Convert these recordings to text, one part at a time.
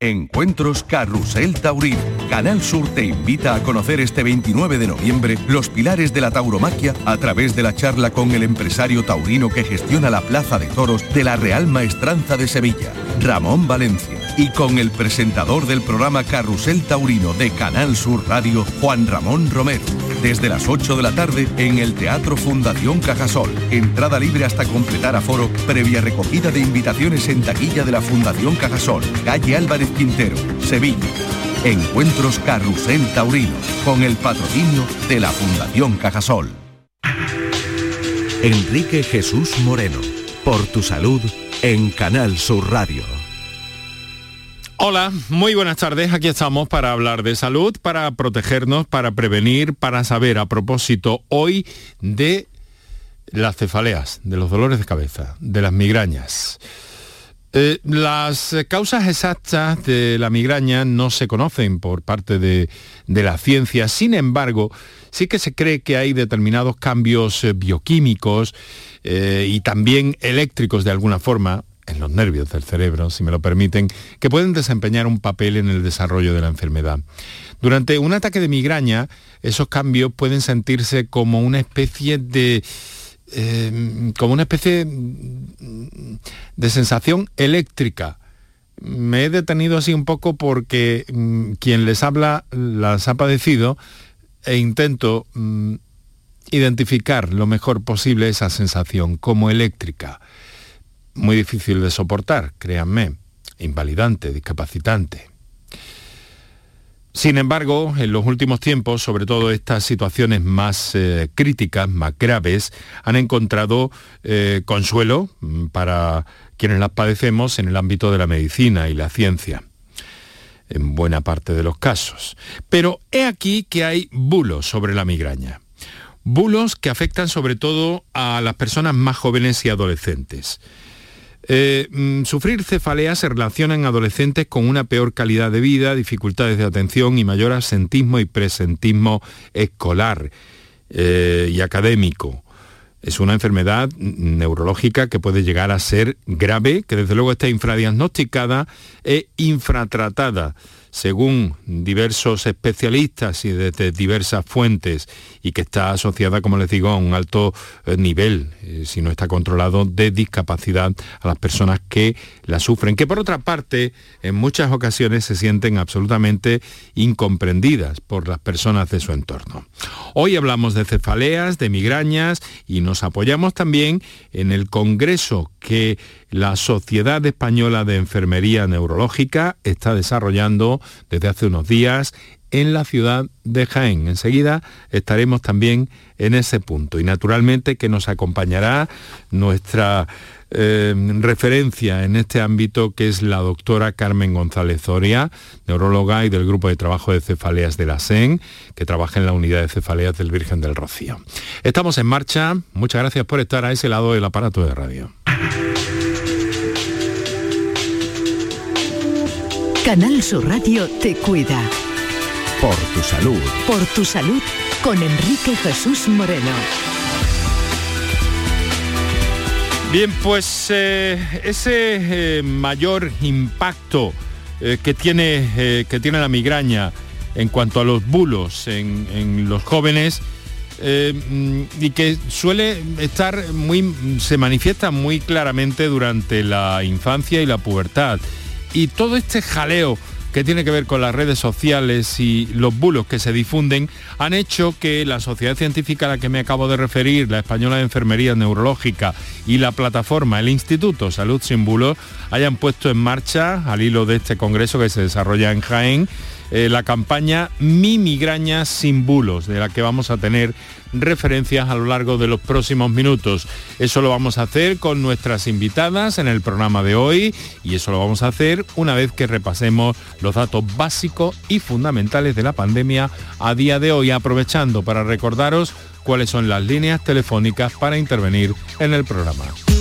Encuentros Carrusel Taurino. Canal Sur te invita a conocer este 29 de noviembre los pilares de la tauromaquia a través de la charla con el empresario taurino que gestiona la Plaza de Toros de la Real Maestranza de Sevilla, Ramón Valencia, y con el presentador del programa Carrusel Taurino de Canal Sur Radio, Juan Ramón Romero. Desde las 8 de la tarde en el Teatro Fundación Cajasol. Entrada libre hasta completar aforo, previa recogida de invitaciones en taquilla de la Fundación Cajasol, calle Álvarez Quintero, Sevilla. Encuentros Carrusel Taurino, con el patrocinio de la Fundación Cajasol. Enrique Jesús Moreno, por tu salud, en Canal Sur Radio. Hola, muy buenas tardes. Aquí estamos para hablar de salud, para protegernos, para prevenir, para saber a propósito hoy de las cefaleas, de los dolores de cabeza, de las migrañas. Eh, las causas exactas de la migraña no se conocen por parte de, de, la ciencia, sin embargo, sí que se cree que hay determinados cambios eh, bioquímicos eh, y también eléctricos de alguna forma en los nervios del cerebro, si me lo permiten, que pueden desempeñar un papel en el desarrollo de la enfermedad. Durante un ataque de migraña, esos cambios pueden sentirse como una especie de... Eh, como una especie de sensación eléctrica. Me he detenido así un poco porque mm, quien les habla las ha padecido e intento mm, identificar lo mejor posible esa sensación como eléctrica muy difícil de soportar, créanme, invalidante, discapacitante. Sin embargo, en los últimos tiempos, sobre todo estas situaciones más eh, críticas, más graves, han encontrado eh, consuelo mm, para quienes las padecemos en el ámbito de la medicina y la ciencia, en buena parte de los casos. Pero he aquí que hay bulos sobre la migraña. Bulos que afectan sobre todo a las personas más jóvenes y adolescentes. Eh, mm, sufrir cefalea se relaciona en adolescentes con una peor calidad de vida, dificultades de atención y mayor absentismo y presentismo escolar eh, y académico. Es una enfermedad neurológica que puede llegar a ser grave, que desde luego está infradiagnosticada e infratratada según diversos especialistas y desde diversas fuentes y que está asociada, como les digo, a un alto eh, nivel, eh, si no está controlado, de discapacidad a las personas que la sufren, que por otra parte en muchas ocasiones se sienten absolutamente incomprendidas por las personas de su entorno. Hoy hablamos de cefaleas, de migrañas y nos apoyamos también en el Congreso que la Sociedad Española de Enfermería Neurológica está desarrollando desde hace unos días en la ciudad de Jaén. Enseguida estaremos también en ese punto y naturalmente que nos acompañará nuestra eh, referencia en este ámbito que es la doctora Carmen González Zoria, neuróloga y del grupo de trabajo de cefaleas de la SEN, que trabaja en la unidad de cefaleas del Virgen del Rocío. Estamos en marcha, muchas gracias por estar a ese lado del aparato de radio. Canal Sur Radio te cuida. Por tu salud. Por tu salud con Enrique Jesús Moreno. Bien, pues eh, ese eh, mayor impacto eh, que, tiene, que tiene la migraña en cuanto a los bulos en, en los jóvenes eh, mm, y que suele estar muy, se manifiesta muy claramente durante la infancia y la pubertad. Y todo este jaleo que tiene que ver con las redes sociales y los bulos que se difunden, han hecho que la sociedad científica a la que me acabo de referir, la Española de Enfermería Neurológica y la plataforma, el Instituto Salud Sin Bulos, hayan puesto en marcha, al hilo de este congreso que se desarrolla en Jaén, eh, la campaña Mi migraña sin bulos, de la que vamos a tener referencias a lo largo de los próximos minutos. Eso lo vamos a hacer con nuestras invitadas en el programa de hoy y eso lo vamos a hacer una vez que repasemos los datos básicos y fundamentales de la pandemia a día de hoy, aprovechando para recordaros cuáles son las líneas telefónicas para intervenir en el programa.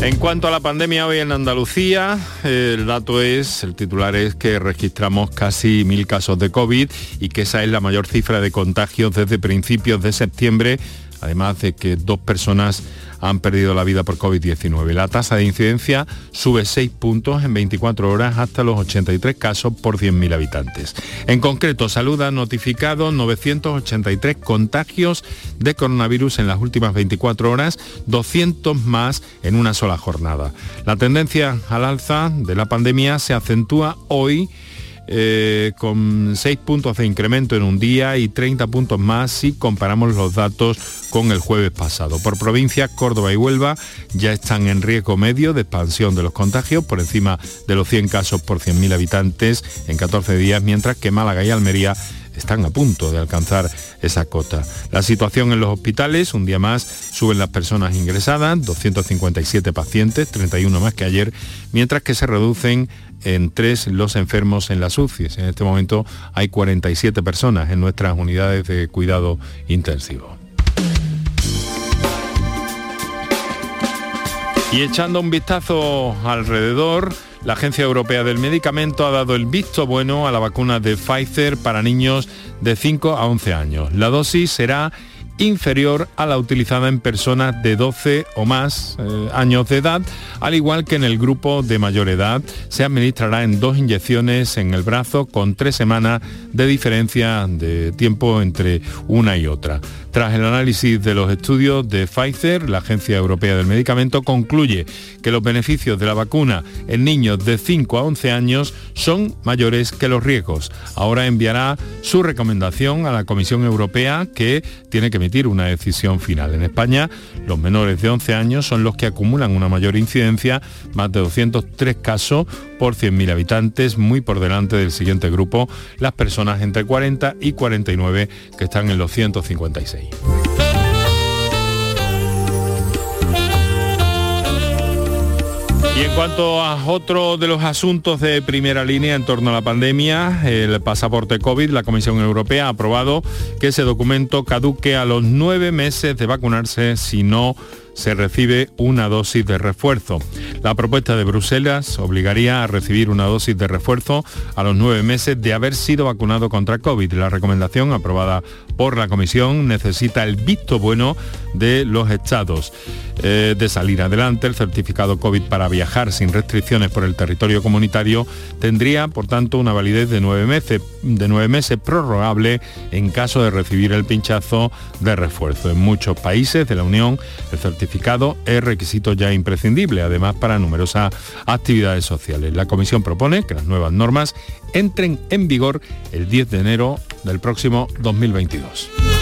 En cuanto a la pandemia hoy en Andalucía, el dato es, el titular es que registramos casi mil casos de COVID y que esa es la mayor cifra de contagios desde principios de septiembre, además de que dos personas han perdido la vida por COVID-19. La tasa de incidencia sube 6 puntos en 24 horas hasta los 83 casos por 100.000 habitantes. En concreto, Salud ha notificado 983 contagios de coronavirus en las últimas 24 horas, 200 más en una sola jornada. La tendencia al alza de la pandemia se acentúa hoy eh, con 6 puntos de incremento en un día y 30 puntos más si comparamos los datos con el jueves pasado. Por provincia, Córdoba y Huelva ya están en riesgo medio de expansión de los contagios por encima de los 100 casos por 100.000 habitantes en 14 días, mientras que Málaga y Almería están a punto de alcanzar esa cota. La situación en los hospitales, un día más, suben las personas ingresadas, 257 pacientes, 31 más que ayer, mientras que se reducen en tres los enfermos en las UCIs. En este momento hay 47 personas en nuestras unidades de cuidado intensivo. Y echando un vistazo alrededor, la Agencia Europea del Medicamento ha dado el visto bueno a la vacuna de Pfizer para niños de 5 a 11 años. La dosis será inferior a la utilizada en personas de 12 o más eh, años de edad, al igual que en el grupo de mayor edad. Se administrará en dos inyecciones en el brazo con tres semanas de diferencia de tiempo entre una y otra. Tras el análisis de los estudios de Pfizer, la Agencia Europea del Medicamento concluye que los beneficios de la vacuna en niños de 5 a 11 años son mayores que los riesgos. Ahora enviará su recomendación a la Comisión Europea que tiene que emitir una decisión final. En España, los menores de 11 años son los que acumulan una mayor incidencia, más de 203 casos por 100.000 habitantes, muy por delante del siguiente grupo, las personas entre 40 y 49 que están en los 156. Y en cuanto a otro de los asuntos de primera línea en torno a la pandemia, el pasaporte COVID, la Comisión Europea ha aprobado que ese documento caduque a los nueve meses de vacunarse si no se recibe una dosis de refuerzo. La propuesta de Bruselas obligaría a recibir una dosis de refuerzo a los nueve meses de haber sido vacunado contra COVID. La recomendación aprobada por la Comisión necesita el visto bueno de los estados. Eh, de salir adelante, el certificado COVID para viajar sin restricciones por el territorio comunitario tendría, por tanto, una validez de nueve meses, de nueve meses prorrogable en caso de recibir el pinchazo de refuerzo. En muchos países de la Unión, el certificado es requisito ya imprescindible, además para numerosas actividades sociales. La Comisión propone que las nuevas normas entren en vigor el 10 de enero del próximo 2022.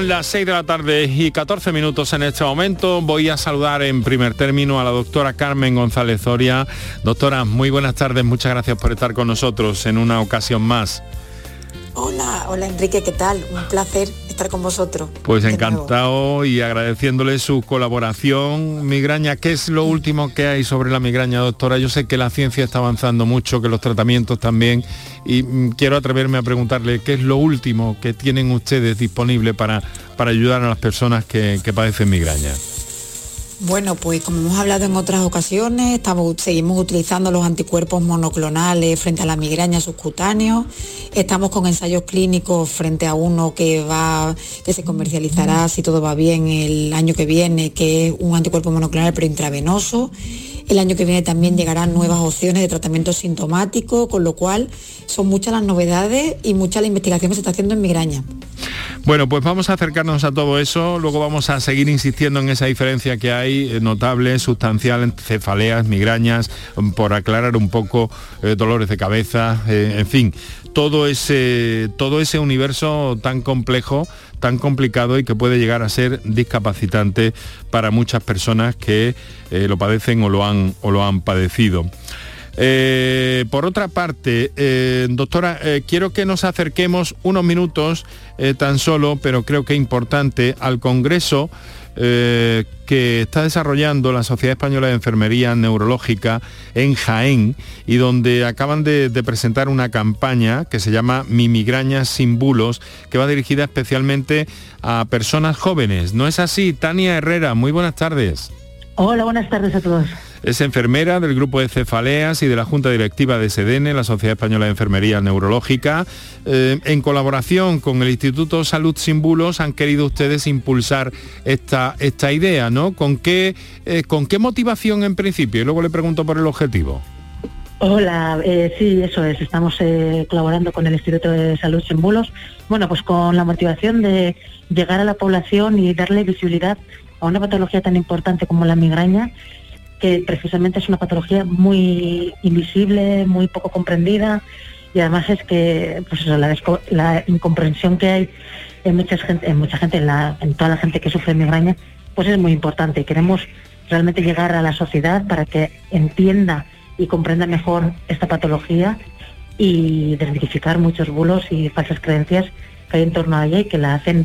Son las 6 de la tarde y 14 minutos en este momento. Voy a saludar en primer término a la doctora Carmen González Zoria. Doctora, muy buenas tardes, muchas gracias por estar con nosotros en una ocasión más. Hola, Hola Enrique, ¿qué tal? Un placer estar con vosotros. Pues encantado y agradeciéndole su colaboración. Migraña, ¿qué es lo último que hay sobre la migraña, doctora? Yo sé que la ciencia está avanzando mucho, que los tratamientos también, y mm, quiero atreverme a preguntarle qué es lo último que tienen ustedes disponible para, para ayudar a las personas que, que padecen migraña. Bueno, pues como hemos hablado en otras ocasiones, estamos, seguimos utilizando los anticuerpos monoclonales frente a la migraña subcutánea. Estamos con ensayos clínicos frente a uno que va, que se comercializará si todo va bien el año que viene, que es un anticuerpo monoclonal pero intravenoso. El año que viene también llegarán nuevas opciones de tratamiento sintomático, con lo cual son muchas las novedades y mucha la investigación que se está haciendo en migraña. Bueno, pues vamos a acercarnos a todo eso, luego vamos a seguir insistiendo en esa diferencia que hay eh, notable, sustancial, cefaleas, migrañas, mm, por aclarar un poco eh, dolores de cabeza, eh, en fin, todo ese, todo ese universo tan complejo tan complicado y que puede llegar a ser discapacitante para muchas personas que eh, lo padecen o lo han, o lo han padecido. Eh, por otra parte, eh, doctora, quiero que nos acerquemos unos minutos tan solo, pero creo que importante, al Congreso eh, que está desarrollando la Sociedad Española de Enfermería Neurológica en Jaén y donde acaban de, presentar una campaña que se llama Mi migraña sin bulos, que va dirigida especialmente a personas jóvenes. ¿No es así? Tania Herrera, muy buenas tardes. Hola, buenas tardes a todos. Es enfermera del grupo de cefaleas y de la Junta Directiva de SEDENE, la Sociedad Española de Enfermería Neurológica. Eh, en colaboración con el Instituto Salud Sin Bulos han querido ustedes impulsar esta, esta idea, ¿no? ¿Con qué, eh, ¿Con qué motivación en principio? Y luego le pregunto por el objetivo. Hola, eh, sí, eso es. Estamos colaborando con el Instituto de Salud Sin Bulos. Bueno, pues con la motivación de llegar a la población y darle visibilidad a una patología tan importante como la migraña que precisamente es una patología muy invisible, muy poco comprendida y además es que pues la, incomprensión que hay en mucha gente, en mucha gente, en, toda la gente que sufre migraña, pues es muy importante. Queremos realmente llegar a la sociedad para que entienda y comprenda mejor esta patología y desmitificar muchos bulos y falsas creencias que hay en torno a ella y que la hacen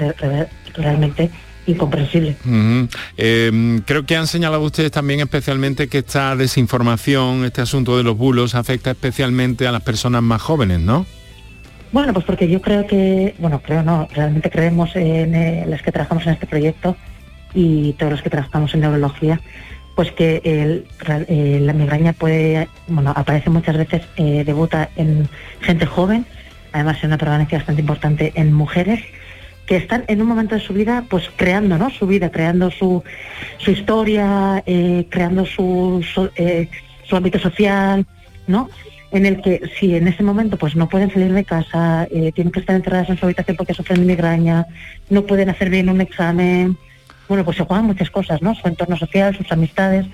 realmente incomprensible. Em, creo que han señalado ustedes también especialmente que esta desinformación, este asunto de los bulos, afecta especialmente a las personas más jóvenes, ¿no? Bueno, pues porque yo creo que, bueno, creo no, realmente creemos en eh, las que trabajamos en este proyecto y todos los que trabajamos en neurología, pues que eh, la migraña puede, bueno, aparece muchas veces, eh, debuta en gente joven, además es una prevalencia bastante importante en mujeres, que están en un momento de su vida, pues creando, ¿no? Su vida, creando su, su historia, eh, creando su, eh, su, ámbito social, ¿no? En el que si en ese momento pues no pueden salir de casa, eh, tienen que estar encerradas en su habitación porque sufren de migraña, no pueden hacer bien un examen, bueno, pues se juegan muchas cosas, ¿no? Su entorno social, sus amistades,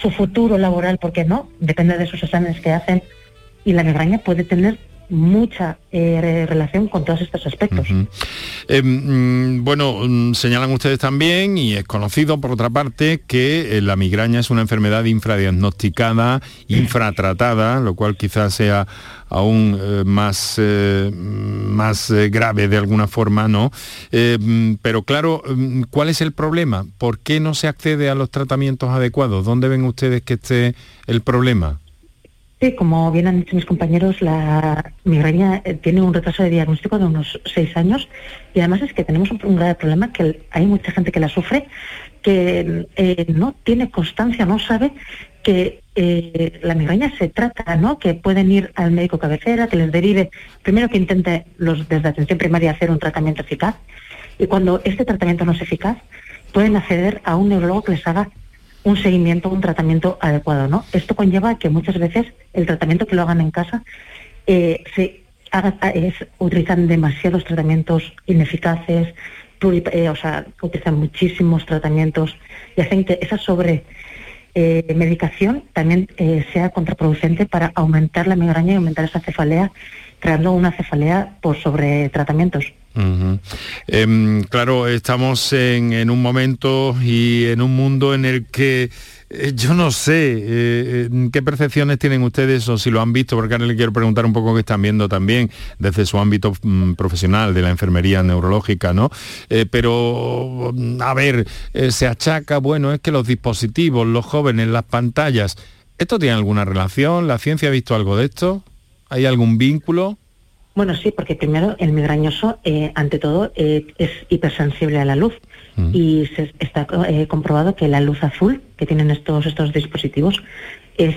su futuro laboral, porque no, depende de sus exámenes que hacen. Y la migraña puede tener mucha eh, relación con todos estos aspectos. Eh, mm, bueno, mm, señalan ustedes también, y es conocido por otra parte, que eh, la migraña es una enfermedad infradiagnosticada, infratratada, lo cual quizás sea aún más, más grave de alguna forma, ¿no? Mm, pero claro, ¿cuál es el problema? ¿Por qué no se accede a los tratamientos adecuados? ¿Dónde ven ustedes que esté el problema? Sí, como bien han dicho mis compañeros, la migraña eh, tiene un retraso de diagnóstico de unos seis años y además es que tenemos un, grave problema que hay mucha gente que la sufre que eh, no tiene constancia, no sabe que eh, la migraña se trata, ¿no? Que pueden ir al médico cabecera, que les derive, primero que intente los desde atención primaria hacer un tratamiento eficaz y cuando este tratamiento no es eficaz, pueden acceder a un neurólogo que les haga un seguimiento, un tratamiento adecuado, ¿no? Esto conlleva que muchas veces el tratamiento que lo hagan en casa eh, haga, es, utilizan demasiados tratamientos ineficaces, eh, o sea, utilizan muchísimos tratamientos y hacen que esa sobre eh, medicación también sea contraproducente para aumentar la migraña y aumentar esa cefalea, creando una cefalea por sobre tratamientos. Em, claro, estamos en, un momento y en un mundo en el que eh, yo no sé eh, qué percepciones tienen ustedes o si lo han visto, porque ahora le quiero preguntar un poco qué están viendo también desde su ámbito mm, profesional de la enfermería neurológica, ¿no? pero, mm, a ver, se achaca, bueno, es que los dispositivos, los jóvenes, las pantallas, ¿esto tiene alguna relación? ¿La ciencia ha visto algo de esto? ¿Hay algún vínculo? Bueno, sí, porque primero el migrañoso, eh, ante todo, eh, es hipersensible a la luz mm. y se, está eh, comprobado que la luz azul que tienen estos, estos dispositivos es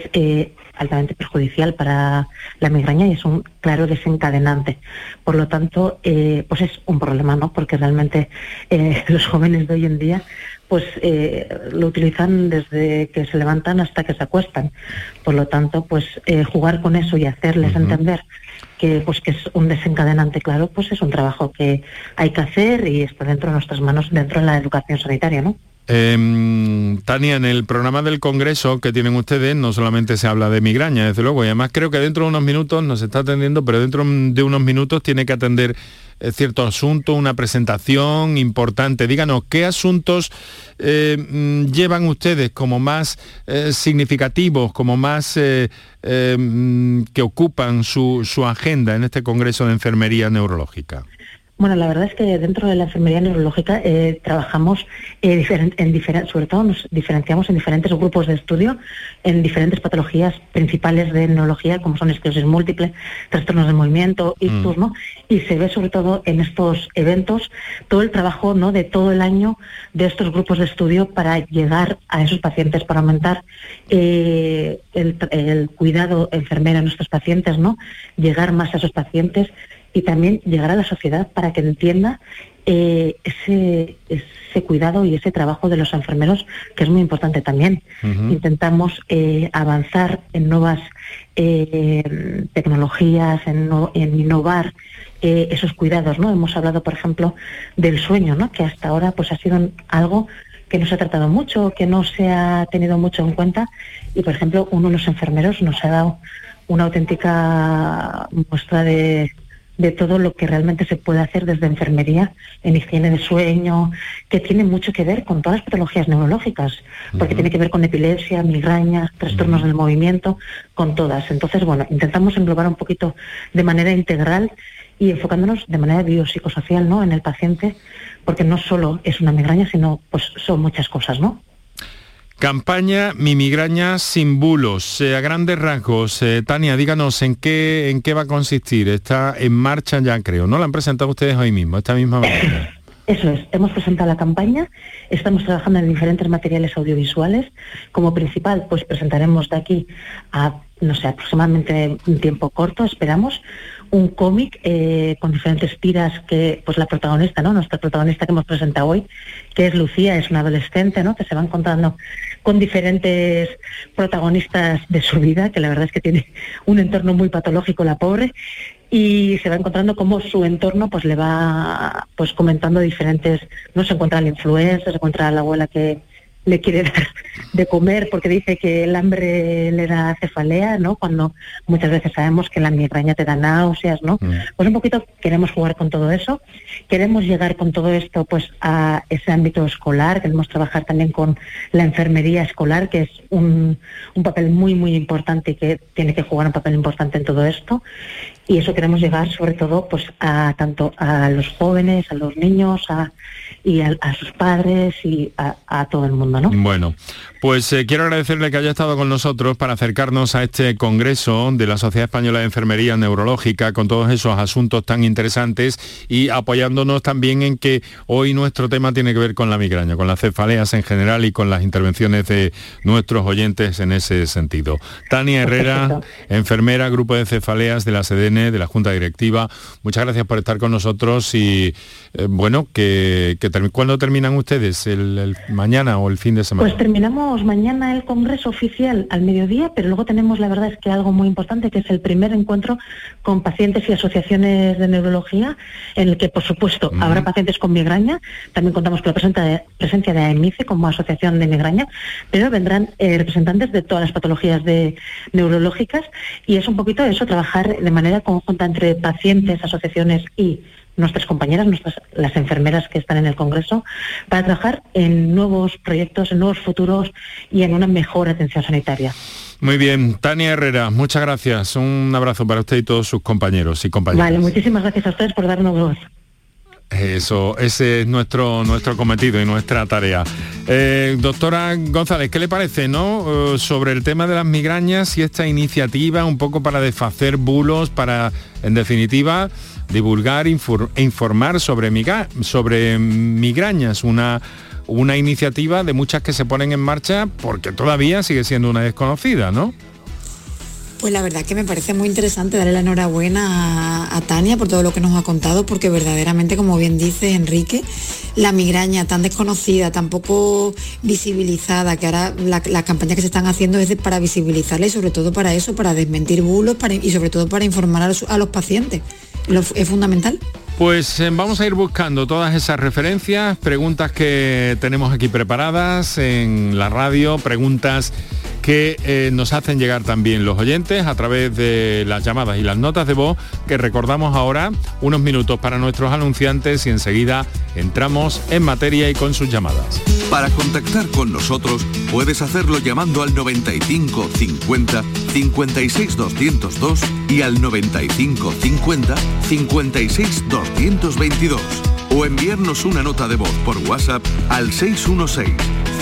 altamente perjudicial para la migraña y es un claro desencadenante. Por lo tanto, pues es un problema, ¿no? Porque realmente los jóvenes de hoy en día pues lo utilizan desde que se levantan hasta que se acuestan. Por lo tanto, pues jugar con eso y hacerles entender que pues que es un desencadenante claro, pues es un trabajo que hay que hacer y está dentro de nuestras manos, dentro de la educación sanitaria, ¿no? Em, Tania, en el programa del Congreso que tienen ustedes no solamente se habla de migraña, desde luego, y además creo que dentro de unos minutos nos está atendiendo, pero dentro de unos minutos tiene que atender eh, cierto asunto, una presentación importante. Díganos, ¿qué asuntos eh, mm, llevan ustedes como más eh, significativos, como más mm, que ocupan su, su agenda en este Congreso de Enfermería Neurológica? Bueno, la verdad es que dentro de la enfermería neurológica eh, trabajamos eh, en sobre todo nos diferenciamos en diferentes grupos de estudio, en diferentes patologías principales de neurología, como son esclerosis múltiple, trastornos de movimiento, mm. ictus, ¿no? Y se ve sobre todo en estos eventos todo el trabajo, ¿no? De todo el año de estos grupos de estudio para llegar a esos pacientes, para aumentar eh, el, el, cuidado enfermero a nuestros pacientes, ¿no? Llegar más a esos pacientes y también llegar a la sociedad para que entienda eh, ese, ese, cuidado y ese trabajo de los enfermeros, que es muy importante también. Intentamos eh, avanzar en nuevas eh, tecnologías, en, en innovar esos cuidados. ¿no? Hemos hablado, por ejemplo, del sueño, ¿no? que hasta ahora pues, ha sido algo que no se ha tratado mucho, que no se ha tenido mucho en cuenta. Y, por ejemplo, uno de los enfermeros nos ha dado una auténtica muestra de, de todo lo que realmente se puede hacer desde enfermería en higiene de sueño, que tiene mucho que ver con todas las patologías neurológicas, porque tiene que ver con epilepsia, migrañas, trastornos del movimiento, con todas. Entonces, bueno, intentamos englobar un poquito de manera integral y enfocándonos de manera biopsicosocial ¿no? en el paciente, porque no solo es una migraña, sino pues son muchas cosas, ¿no? Campaña Mi migraña sin bulos. Eh, a grandes rasgos, eh, Tania, díganos en qué, en qué va a consistir. Está en marcha ya, creo. ¿No la han presentado ustedes hoy mismo, esta misma mañana? Eso es, hemos presentado la campaña, estamos trabajando en diferentes materiales audiovisuales. Como principal, pues presentaremos de aquí a, no sé, aproximadamente un tiempo corto, esperamos, un cómic eh, con diferentes tiras que, pues la protagonista, ¿no? Nuestra protagonista que hemos presentado hoy, que es Lucía, es una adolescente, ¿no? Que se va encontrando con diferentes protagonistas de su vida, que la verdad es que tiene un entorno muy patológico la pobre, y se va encontrando cómo su entorno pues le va pues comentando diferentes, no se encuentra la influencer, se encuentra la abuela que le quiere dar de comer porque dice que el hambre le da cefalea, ¿no? Cuando muchas veces sabemos que la migraña te da náuseas, ¿no? Mm. Pues un poquito queremos jugar con todo eso, queremos llegar con todo esto pues a ese ámbito escolar, queremos trabajar también con la enfermería escolar, que es un, un papel muy, muy importante y que tiene que jugar un papel importante en todo esto. Y eso queremos llegar sobre todo pues a tanto a los jóvenes, a los niños, a y a, sus padres y a, todo el mundo, ¿no? Bueno, pues eh, quiero agradecerle que haya estado con nosotros para acercarnos a este congreso de la Sociedad Española de Enfermería Neurológica con todos esos asuntos tan interesantes y apoyándonos también en que hoy nuestro tema tiene que ver con la migraña, con las cefaleas en general y con las intervenciones de nuestros oyentes en ese sentido. Tania Herrera, enfermera, grupo de cefaleas de la De la Junta Directiva, muchas gracias por estar con nosotros y eh, bueno, que, que ¿cuándo terminan ustedes? ¿El, mañana o el fin de semana? Pues terminamos mañana el Congreso oficial al mediodía, pero luego tenemos, la verdad es que algo muy importante, que es el primer encuentro con pacientes y asociaciones de neurología, en el que, por supuesto, habrá pacientes con migraña. También contamos con la presencia de AEMICE como asociación de migraña, pero vendrán eh, representantes de todas las patologías de, neurológicas y es un poquito eso, trabajar de manera conjunta entre pacientes, asociaciones y nuestras compañeras, nuestras, las enfermeras que están en el Congreso, para trabajar en nuevos proyectos, en nuevos futuros y en una mejor atención sanitaria. Muy bien, Tania Herrera, muchas gracias. Un abrazo para usted y todos sus compañeros y compañeras. Vale, muchísimas gracias a ustedes por darnos voz. Eso, ese es nuestro, nuestro cometido y nuestra tarea. Eh, doctora González, ¿qué le parece no? Eh, sobre el tema de las migrañas y esta iniciativa un poco para desfacer bulos, para, en definitiva, divulgar e informar sobre, sobre migrañas, una, una iniciativa de muchas que se ponen en marcha porque todavía sigue siendo una desconocida, ¿no? Pues la verdad que me parece muy interesante darle la enhorabuena a, Tania por todo lo que nos ha contado, porque verdaderamente, como bien dice Enrique, la migraña tan desconocida, tan poco visibilizada, que ahora las campañas que se están haciendo es para visibilizarla y sobre todo para eso, para desmentir bulos y sobre todo para informar a los, pacientes. es fundamental. Pues eh, vamos a ir buscando todas esas referencias, preguntas que tenemos aquí preparadas en la radio, preguntas que eh, nos hacen llegar también los oyentes a través de las llamadas y las notas de voz que recordamos ahora unos minutos para nuestros anunciantes y enseguida entramos en materia y con sus llamadas. Para contactar con nosotros puedes hacerlo llamando al 95 50 56 202 y al 95 50 56 222 o enviarnos una nota de voz por WhatsApp al 616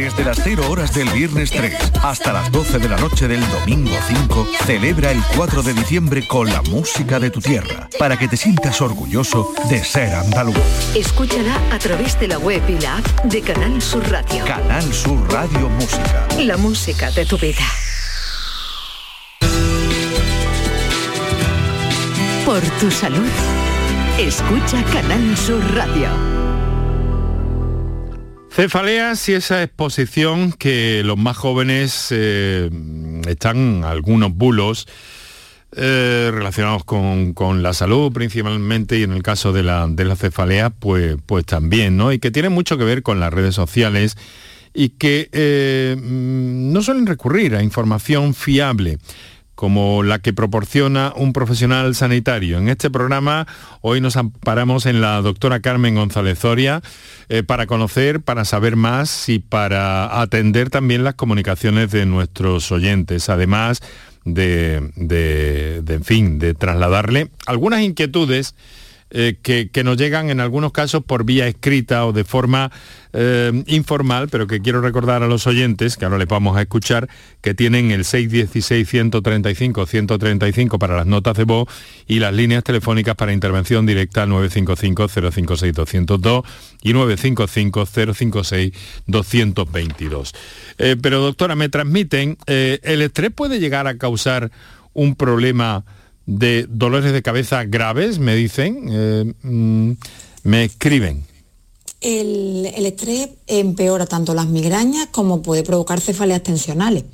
Desde las 0 horas del viernes 3 hasta las 12 de la noche del domingo 5, celebra el 4 de diciembre con la música de tu tierra, para que te sientas orgulloso de ser andaluz. Escúchala a través de la web y la app de Canal Sur Radio. Canal Sur Radio Música. La música de tu vida. Por tu salud, escucha Canal Sur Radio. Cefaleas y esa exposición que los más jóvenes eh, están algunos bulos eh, relacionados con, la salud principalmente y en el caso de la, de la cefalea pues, pues también, ¿no? Y que tiene mucho que ver con las redes sociales y que eh, no suelen recurrir a información fiable como la que proporciona un profesional sanitario. En este programa hoy nos amparamos en la doctora Carmen González Zoria eh, para conocer, para saber más y para atender también las comunicaciones de nuestros oyentes, además de, en fin, de trasladarle algunas inquietudes eh, que, nos llegan en algunos casos por vía escrita o de forma eh, informal, pero que quiero recordar a los oyentes, que ahora les vamos a escuchar, que tienen el 616-135-135 para las notas de voz y las líneas telefónicas para intervención directa 955-056-202 y 955-056-222. Eh, pero doctora, me transmiten, ¿el estrés puede llegar a causar un problema? De dolores de cabeza graves, me dicen, eh, mm, me escriben. El, estrés empeora tanto las migrañas como puede provocar cefaleas tensionales.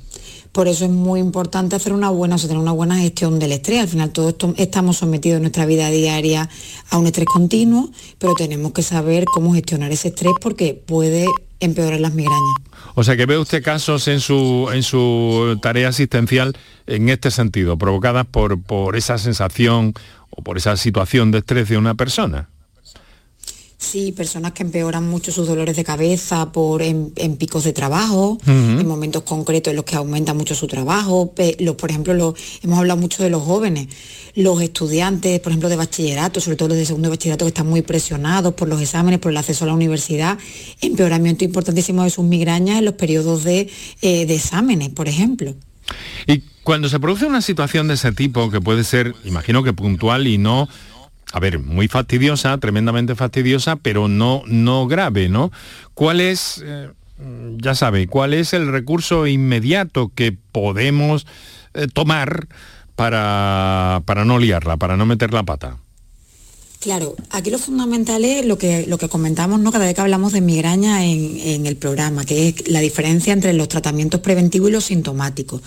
Por eso es muy importante hacer una buena, tener una buena gestión del estrés. Al final todos estamos sometidos en nuestra vida diaria a un estrés continuo, pero tenemos que saber cómo gestionar ese estrés porque puede empeorar las migrañas. O sea que ve usted casos en su, en su tarea asistencial en este sentido, provocadas por, por esa sensación o por esa situación de estrés de una persona. Sí, personas que empeoran mucho sus dolores de cabeza por en, picos de trabajo, en momentos concretos en los que aumenta mucho su trabajo. Los, por ejemplo, lo, hemos hablado mucho de los jóvenes, los estudiantes, por ejemplo, de bachillerato, sobre todo los de segundo bachillerato que están muy presionados por los exámenes, por el acceso a la universidad. Empeoramiento importantísimo de sus migrañas en los periodos de, eh, de exámenes, por ejemplo. Y cuando se produce una situación de ese tipo, que puede ser, imagino que puntual y no a ver, muy fastidiosa, tremendamente fastidiosa, pero no, no grave, ¿no? ¿Cuál es, eh, ya sabe, cuál es el recurso inmediato que podemos eh, tomar para, para no liarla, para no meter la pata? Claro, aquí lo fundamental es lo que, lo que comentamos ¿no? cada vez que hablamos de migraña en, el programa, que es la diferencia entre los tratamientos preventivos y los sintomáticos.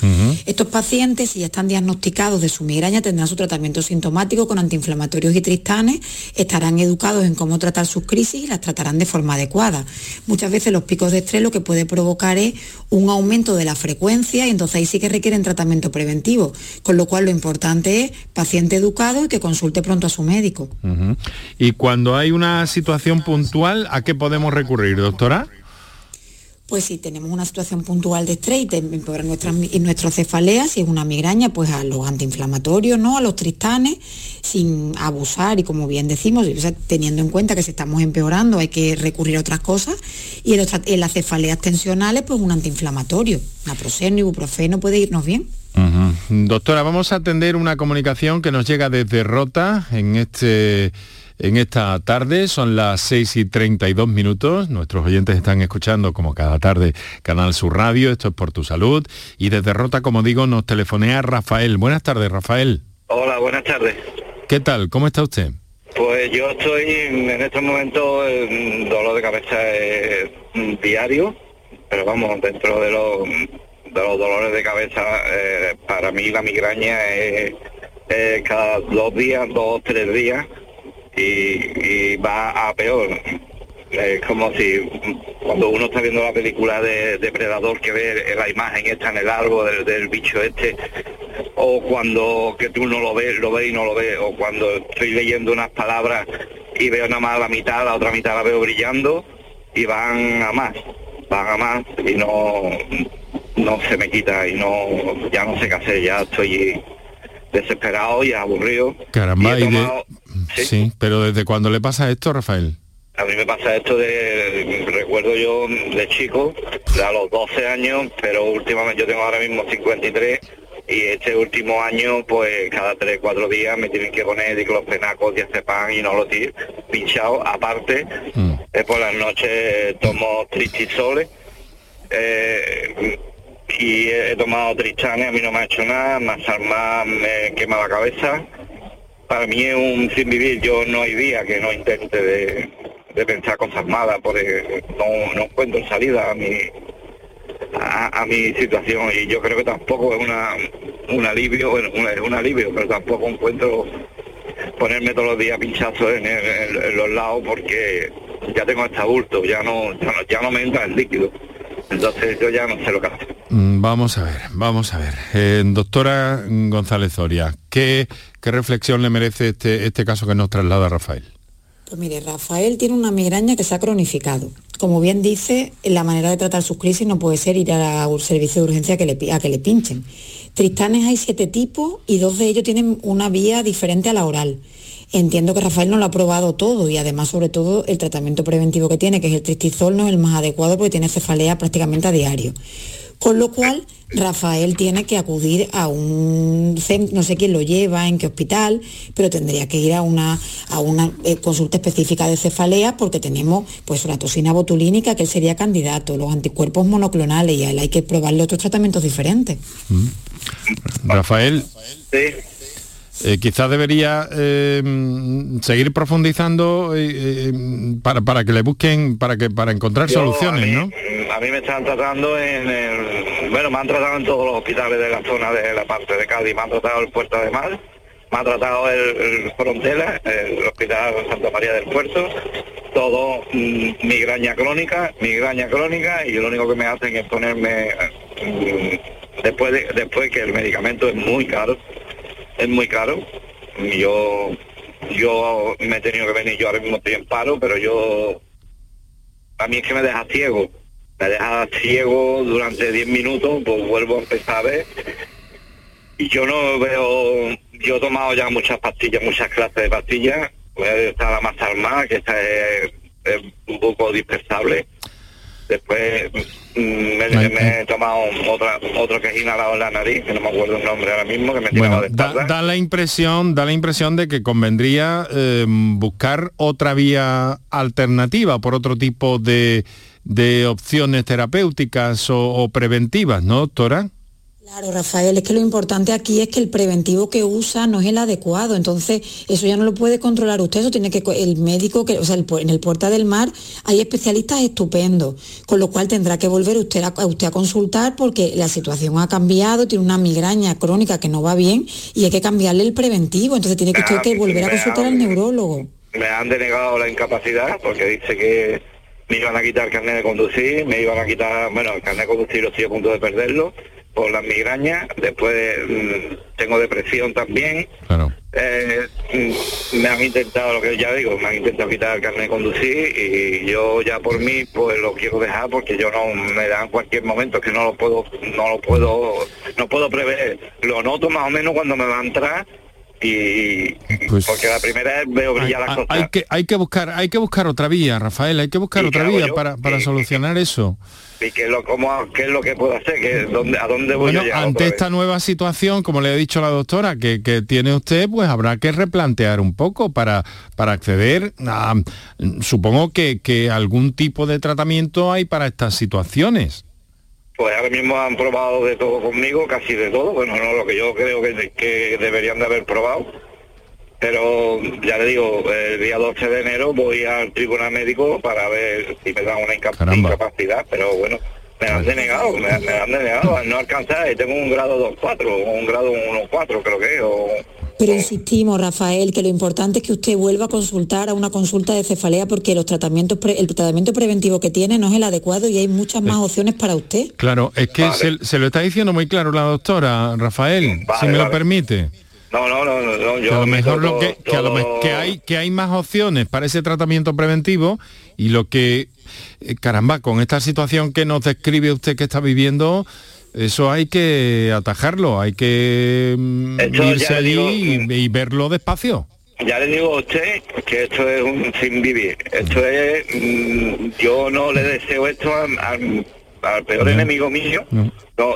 Estos pacientes, si ya están diagnosticados de su migraña, tendrán su tratamiento sintomático con antiinflamatorios y tristanes, estarán educados en cómo tratar sus crisis y las tratarán de forma adecuada. Muchas veces los picos de estrés lo que puede provocar es un aumento de la frecuencia y entonces ahí sí que requieren tratamiento preventivo, con lo cual lo importante es paciente educado y que consulte pronto a su médico. Y cuando hay una situación puntual, ¿a qué podemos recurrir, doctora? Pues si tenemos una situación puntual de estrés y nuestras, nuestras cefaleas, si es una migraña, pues a los antiinflamatorios, ¿no? A los tristanes, sin abusar y como bien decimos, teniendo en cuenta que si estamos empeorando hay que recurrir a otras cosas. Y en, las cefaleas tensionales, pues un antiinflamatorio, naproxeno, ibuprofeno puede irnos bien. Doctora, vamos a atender una comunicación que nos llega desde Rota en este en esta tarde. Son las 6 y 32 minutos. Nuestros oyentes están escuchando, como cada tarde, Canal Sur Radio. Esto es por tu salud. Y desde Rota, como digo, nos telefonea Rafael. Buenas tardes, Rafael. Hola, buenas tardes. ¿Qué tal? ¿Cómo está usted? Pues yo estoy en estos momentos en dolor de cabeza diario, pero vamos, dentro de los de los dolores de cabeza, eh, para mí la migraña es, cada dos días, dos o tres días y, va a peor. Es como si cuando uno está viendo la película de Depredador que ve la imagen esta en el árbol del, bicho este, o cuando que tú no lo ves, lo ves y no lo ves, o cuando estoy leyendo unas palabras y veo nada más la mitad, la otra mitad la veo brillando y van a más, van a más y no no se me quita y no ya no sé qué hacer, ya estoy desesperado y aburrido. Caramba, ¿sí? pero ¿desde cuándo le pasa esto, Rafael? A mí me pasa esto de, recuerdo yo de chico, de a los 12 años, pero últimamente yo tengo ahora mismo 53 y este último año, pues cada 3, 4 días me tienen que poner diclofenaco, diazepam y no lo tiro, pinchado. Aparte, mm. eh, por las noches tomo tristisoles. Eh, y he tomado tristanes, a mí no me ha hecho nada, más más me quema la cabeza. Para mí es un sin vivir, yo no hay día que no intente de, pensar cosas malas, porque no, no encuentro salida a mi, a, mi situación y yo creo que tampoco es una, un alivio, bueno, es un alivio, pero tampoco encuentro ponerme todos los días pinchazos en, los lados porque ya tengo este adulto, ya no, ya no, ya no me entra el líquido. Entonces yo ya no sé lo que hacer. Mm, vamos a ver, vamos a ver. Eh, doctora González Zoria, ¿qué, ¿qué, reflexión le merece este, este caso que nos traslada Rafael? Pues mire, Rafael tiene una migraña que se ha cronificado. Como bien dice, la manera de tratar sus crisis no puede ser ir a un servicio de urgencia que le, a que le pinchen. Tristanes hay siete tipos y dos de ellos tienen una vía diferente a la oral. Entiendo que Rafael no lo ha probado todo y además sobre todo el tratamiento preventivo que tiene, que es el tristizol, no es el más adecuado porque tiene cefalea prácticamente a diario. Con lo cual, Rafael tiene que acudir a un centro, no sé quién lo lleva, en qué hospital, pero tendría que ir a una, a una eh, consulta específica de cefalea porque tenemos pues la toxina botulínica, que él sería candidato, los anticuerpos monoclonales y a él hay que probarle otros tratamientos diferentes. Mm. Rafael. Eh, quizás debería eh, seguir profundizando eh, para, para, que le busquen, para que para encontrar soluciones, a ¿no? A mí me están tratando en el, bueno, me han tratado en todos los hospitales de la zona de la parte de Cádiz, me han tratado el Puerto de Mar, me ha tratado el, Frontera, el Hospital Santa María del Puerto, todo mm, migraña crónica, migraña crónica, y lo único que me hacen es ponerme, mm, después, de, después que el medicamento es muy caro, es muy caro. Yo yo me he tenido que venir, yo ahora mismo estoy en paro, pero yo a mí es que me deja ciego. Me deja ciego durante 10 minutos, pues vuelvo a empezar a ver. Y yo no veo, yo he tomado ya muchas pastillas, muchas clases de pastillas. Pues está la más armada, que esta es un poco dispersable Después mm, me, he tomado otra, otro que es inhalado en la nariz, que no me acuerdo el nombre ahora mismo, que me bueno, da, la impresión, da la impresión de que convendría em, buscar otra vía alternativa por otro tipo de, de opciones terapéuticas o, o preventivas, ¿no, doctora? Claro, Rafael, es que lo importante aquí es que el preventivo que usa no es el adecuado, entonces eso ya no lo puede controlar usted, eso tiene que el médico, que, o sea, en el Puerta del Mar hay especialistas estupendos, con lo cual tendrá que volver usted a, usted a consultar porque la situación ha cambiado, tiene una migraña crónica que no va bien y hay que cambiarle el preventivo, entonces tiene que usted que volver a consultar al neurólogo. Me han denegado la incapacidad porque dice que me iban a quitar el carnet de conducir, me iban a quitar, bueno, el carnet de conducir lo estoy a punto de perderlo por las migrañas, después mm, tengo depresión también. Eh, mm, me han intentado, lo que ya digo, me han intentado quitar el carnet de conducir y yo ya por mí pues lo quiero dejar porque yo no me da en cualquier momento que no lo puedo, no lo puedo, no puedo prever. Lo noto más o menos cuando me va a entrar y pues porque la primera vez veo brillar las cosas. Hay que, hay que buscar, hay que buscar otra vía, Rafael, hay que buscar otra vía para, para solucionar eso. ¿Y qué es lo, cómo, qué es lo que puedo hacer? ¿Qué, dónde, ¿A dónde voy bueno, ante esta nueva situación, como le ha dicho la doctora, que, que, tiene usted, pues habrá que replantear un poco para, para acceder a... Supongo que, que algún tipo de tratamiento hay para estas situaciones. Pues ahora mismo han probado de todo conmigo, casi de todo, bueno, no lo que yo creo que, que deberían de haber probado pero ya le digo, el día 12 de enero voy al tribunal médico para ver si me dan una incapacidad, pero bueno, me han denegado, me, han denegado, no alcanzar, tengo un grado 2-4 o un grado 1-4 creo que o, pero insistimos, Rafael, que lo importante es que usted vuelva a consultar a una consulta de cefalea porque los tratamientos el tratamiento preventivo que tiene no es el adecuado y hay muchas más opciones para usted. Claro, es que se, lo está diciendo muy claro la doctora, Rafael, si me lo permite. No, no, no, no, yo a lo mejor lo que, que, hay que hay más opciones para ese tratamiento preventivo y lo que eh, caramba, con esta situación que nos describe usted que está viviendo, eso hay que atajarlo, hay que mm, irse allí y, verlo despacio. Ya le digo a usted que esto es un sin vivir. Esto es, mm, yo no le deseo esto al peor enemigo mío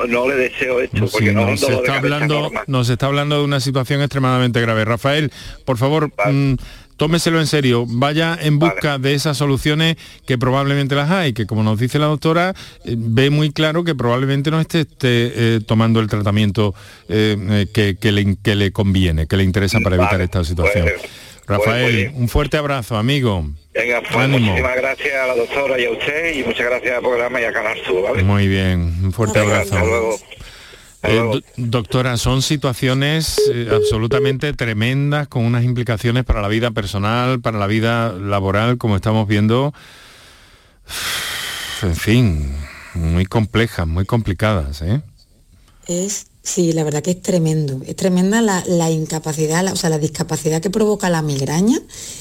no, le deseo esto, porque no, nos, está hablando, nos está hablando de una situación extremadamente grave. Rafael, por favor, mm, tómeselo en serio, vaya en busca de esas soluciones que probablemente las hay, que como nos dice la doctora, eh, ve muy claro que probablemente no esté, eh, tomando el tratamiento eh, que, le, que, le, conviene, que le interesa para evitar esta situación. Pues, Rafael, un fuerte abrazo, amigo. Venga, pues muchísimas gracias a la doctora y a usted y muchas gracias al programa y a Canal Sur, ¿vale? Muy bien, un fuerte abrazo. Eh, doctora, son situaciones eh, absolutamente tremendas con unas implicaciones para la vida personal, para la vida laboral, como estamos viendo. En fin, muy complejas, muy complicadas. ¿eh? Es Sí, la verdad que es tremendo. Es tremenda la, incapacidad, o sea, la discapacidad que provoca la migraña.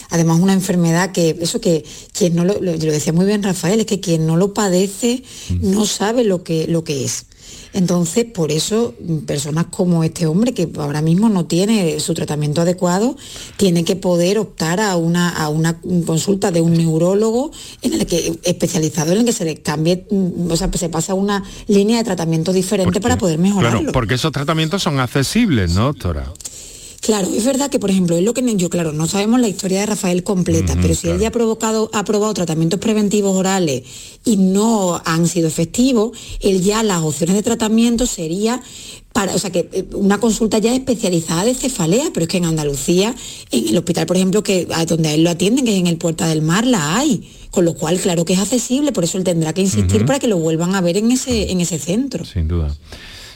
Además, una enfermedad que, eso que quien no lo, lo decía muy bien Rafael, es que quien no lo padece no sabe lo que, lo que es. Entonces, por eso, personas como este hombre, que ahora mismo no tiene su tratamiento adecuado, tiene que poder optar a una, a una consulta de un neurólogo en el que, especializado en el que se le cambie, mm, o sea, se pasa una línea de tratamiento diferente para poder mejorarlo. Claro, porque esos tratamientos son accesibles, ¿no, doctora? Claro, es verdad que, por ejemplo, es lo que yo, claro, no sabemos la historia de Rafael completa, pero si él ya ha provocado, ha probado tratamientos preventivos orales y no han sido efectivos, él ya las opciones de tratamiento sería para, o sea, que eh, una consulta ya especializada de cefalea, pero es que en Andalucía, en el hospital, por ejemplo, que donde a él lo atienden, que es en el Puerta del Mar, la hay. Con lo cual, claro que es accesible, por eso él tendrá que insistir para que lo vuelvan a ver en ese, en ese centro. Sin duda.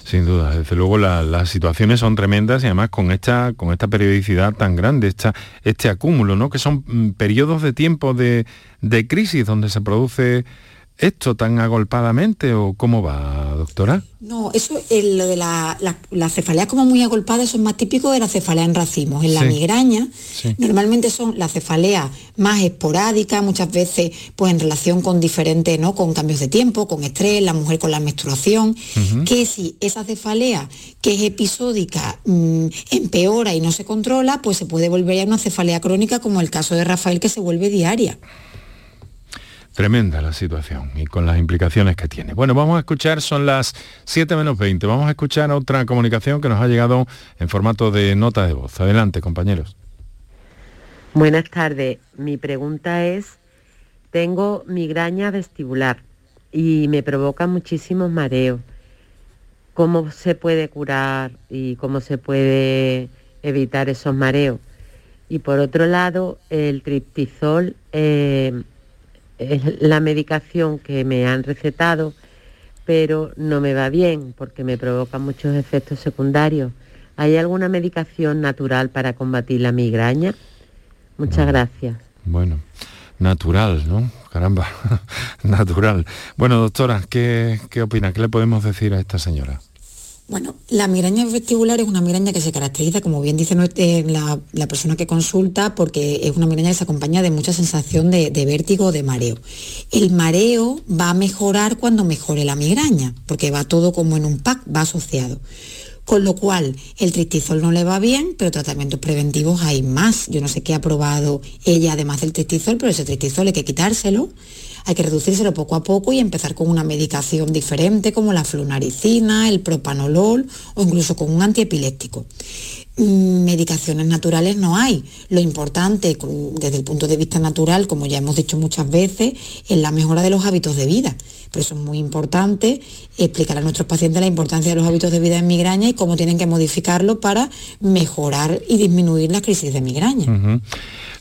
Sin duda, desde luego las situaciones son tremendas y además con esta, con esta periodicidad tan grande, esta, este acúmulo, ¿no? que son mm, periodos de tiempo de, de crisis donde se produce esto tan agolpadamente o cómo va, doctora? No, eso, lo de la, cefalea como muy agolpada, eso es más típico de la cefalea en racimos. En la migraña, normalmente son la cefalea más esporádica, muchas veces pues en relación con diferentes, ¿no? Con cambios de tiempo, con estrés, la mujer con la menstruación, que si esa cefalea que es episódica mm, empeora y no se controla, pues se puede volver a una cefalea crónica como el caso de Rafael que se vuelve diaria. Tremenda la situación y con las implicaciones que tiene. Bueno, vamos a escuchar, son las 7 menos 20, vamos a escuchar otra comunicación que nos ha llegado en formato de nota de voz. Adelante, compañeros. Buenas tardes, mi pregunta es, tengo migraña vestibular y me provoca muchísimos mareos. ¿Cómo se puede curar y cómo se puede evitar esos mareos? Y por otro lado, el triptizol... Eh, es la medicación que me han recetado, pero no me va bien porque me provoca muchos efectos secundarios. ¿Hay alguna medicación natural para combatir la migraña? Muchas gracias. Bueno, natural, ¿no? Caramba, natural. Bueno, doctora, ¿qué, ¿qué opina? ¿Qué le podemos decir a esta señora? Bueno, la migraña vestibular es una migraña que se caracteriza, como bien dice eh, la, persona que consulta, porque es una migraña que se acompaña de mucha sensación de, de vértigo o de mareo. El mareo va a mejorar cuando mejore la migraña, porque va todo como en un pack, va asociado. Con lo cual, el tristizol no le va bien, pero tratamientos preventivos hay más. Yo no sé qué ha probado ella además del tristizol, pero ese tristizol hay que quitárselo hay que reducírselo poco a poco y empezar con una medicación diferente como la flunaricina, el propanolol o incluso con un antiepiléptico. Mm, medicaciones naturales no hay. Lo importante desde el punto de vista natural, como ya hemos dicho muchas veces, es la mejora de los hábitos de vida. Por eso es muy importante explicar a nuestros pacientes la importancia de los hábitos de vida en migraña y cómo tienen que modificarlo para mejorar y disminuir las crisis de migraña.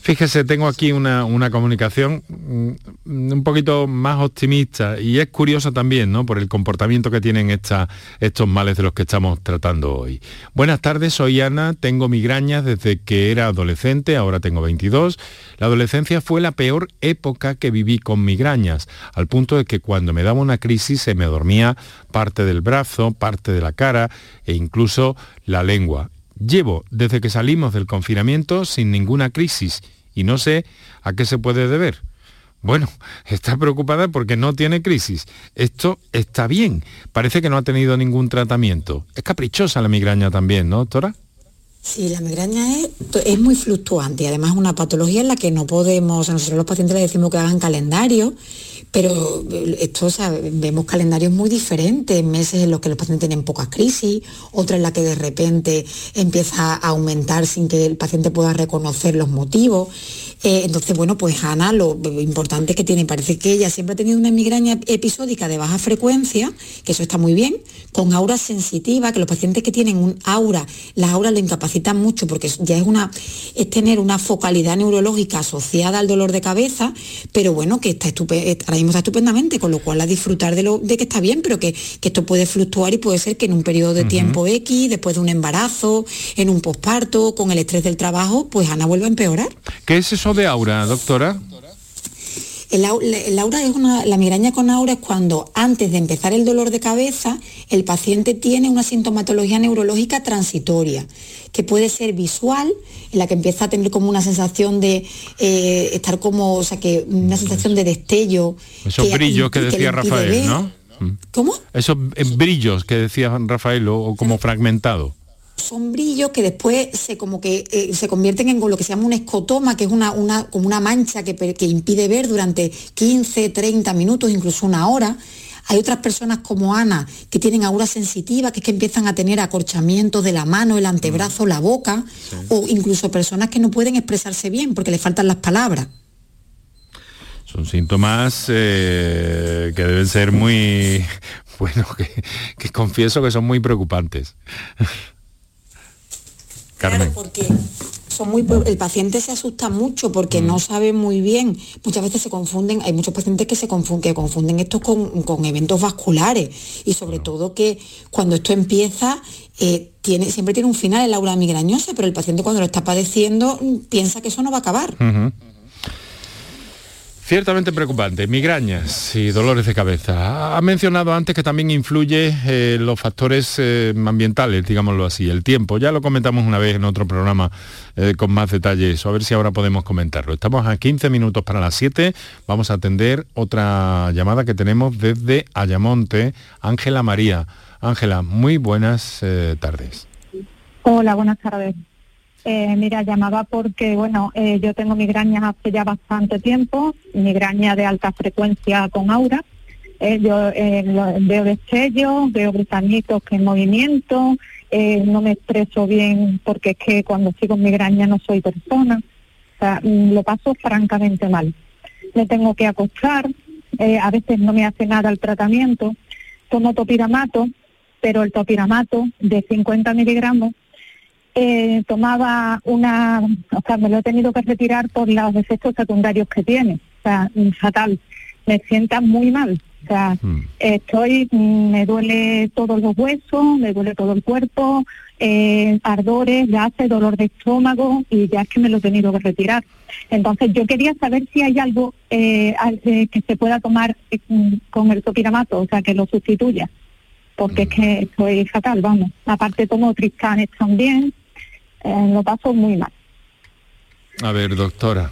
Fíjese, tengo aquí una, comunicación mm, un poquito más optimista y es curiosa también, ¿no? Por el comportamiento que tienen estos males de los que estamos tratando hoy. Buenas tardes, soy Ana, tengo migrañas desde que era adolescente, ahora tengo 22. La adolescencia fue la peor época que viví con migrañas, al punto de que cuando me daba una crisis se me dormía parte del brazo, parte de la cara e incluso la lengua. Llevo desde que salimos del confinamiento sin ninguna crisis y no sé a qué se puede deber. Bueno, está preocupada porque no tiene crisis. Esto está bien. Parece que no ha tenido ningún tratamiento. Es caprichosa la migraña también, ¿no, doctora? Sí, la migraña es, es, muy fluctuante y además es una patología en la que no podemos, a nosotros los pacientes les decimos que hagan calendario pero esto, vemos calendarios muy diferentes, meses en los que los pacientes tienen pocas crisis, otras en las que de repente empieza a aumentar sin que el paciente pueda reconocer los motivos. Eh, entonces, bueno, pues Ana, lo, importante que tiene, parece que ella siempre ha tenido una migraña episódica de baja frecuencia, que eso está muy bien, con aura sensitiva, que los pacientes que tienen un aura, las auras le incapacitan mucho porque ya es, una, es tener una focalidad neurológica asociada al dolor de cabeza, pero bueno, que está ahora está estupendamente, con lo cual a disfrutar de, lo, de que está bien, pero que, que esto puede fluctuar y puede ser que en un periodo de tiempo X, después de un embarazo, en un posparto, con el estrés del trabajo, pues Ana vuelve a empeorar. ¿Qué es eso? de aura, doctora? El, aura es una, la migraña con aura es cuando antes de empezar el dolor de cabeza el paciente tiene una sintomatología neurológica transitoria, que puede ser visual, en la que empieza a tener como una sensación de eh, estar como, o sea, que una sensación de destello. Esos brillos que, decía Rafael, ¿no? ¿Cómo? Esos eh, brillos que decía Rafael o, o como fragmentado. Son brillos que después se como que eh, se convierten en lo que se llama un escotoma, que es una, una, como una mancha que, que impide ver durante 15, 30 minutos, incluso una hora. Hay otras personas como Ana que tienen aura sensitiva, que es que empiezan a tener acorchamientos de la mano, el antebrazo, la boca, o incluso personas que no pueden expresarse bien porque les faltan las palabras. Son síntomas eh, que deben ser muy, bueno, que, que confieso que son muy preocupantes. Carmen. porque son muy el paciente se asusta mucho porque no sabe muy bien. Muchas veces se confunden hay muchos pacientes que se confunden que confunden esto con, con eventos vasculares. Y sobre todo que cuando esto empieza eh, tiene siempre tiene un final el aura migrañosa pero el paciente cuando lo está padeciendo mm, piensa que eso no va a acabar. Ciertamente preocupante, migrañas y dolores de cabeza. Ha mencionado antes que también influye eh, los factores eh, ambientales, digámoslo así, el tiempo. Ya lo comentamos una vez en otro programa eh, con más detalle eso, a ver si ahora podemos comentarlo. Estamos a 15 minutos para las 7, vamos a atender otra llamada que tenemos desde Ayamonte, Ángela María. Ángela, muy buenas tardes. Hola, buenas tardes. Eh, mira, llamaba porque, bueno, eh, yo tengo migrañas hace ya bastante tiempo, migraña de alta frecuencia con aura. Eh, yo eh, veo destellos, veo gusanitos que en movimiento, eh, no me expreso bien porque es que cuando estoy con migraña no soy persona. O sea, mm, lo paso francamente mal. Me tengo que acostar, eh, a veces no me hace nada el tratamiento. Tomo topiramato, pero el topiramato de 50 miligramos eh, tomaba una, o sea, me lo he tenido que retirar por los efectos secundarios que tiene, o sea, fatal, me sienta muy mal, o sea, estoy, mm, me duele todos los huesos, me duele todo el cuerpo, eh, ardores, gases, dolor de estómago y ya es que me lo he tenido que retirar. Entonces yo quería saber si hay algo eh, eh, que se pueda tomar eh, mm, con el topiramato, o sea, que lo sustituya. Porque es que estoy fatal, vamos. Aparte tomo tristanes también, eh, lo paso muy mal. A ver, doctora.